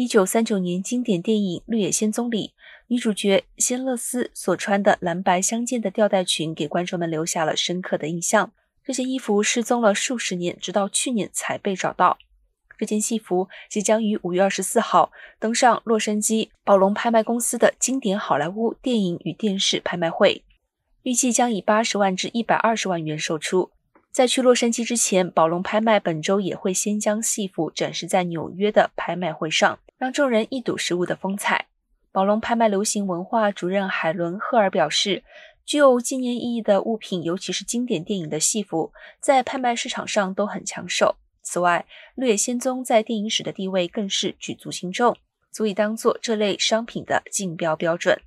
一九三九年经典电影《绿野仙踪》里，女主角仙乐丝所穿的蓝白相间的吊带裙，给观众们留下了深刻的印象。这件衣服失踪了数十年，直到去年才被找到。这件戏服即将于五月二十四号登上洛杉矶宝龙拍卖公司的经典好莱坞电影与电视拍卖会，预计将以八十万至一百二十万元售出。在去洛杉矶之前，宝龙拍卖本周也会先将戏服展示在纽约的拍卖会上，让众人一睹实物的风采。宝龙拍卖流行文化主任海伦·赫尔表示，具有纪念意义的物品，尤其是经典电影的戏服，在拍卖市场上都很抢手。此外，《绿野仙踪》在电影史的地位更是举足轻重，足以当做这类商品的竞标标准。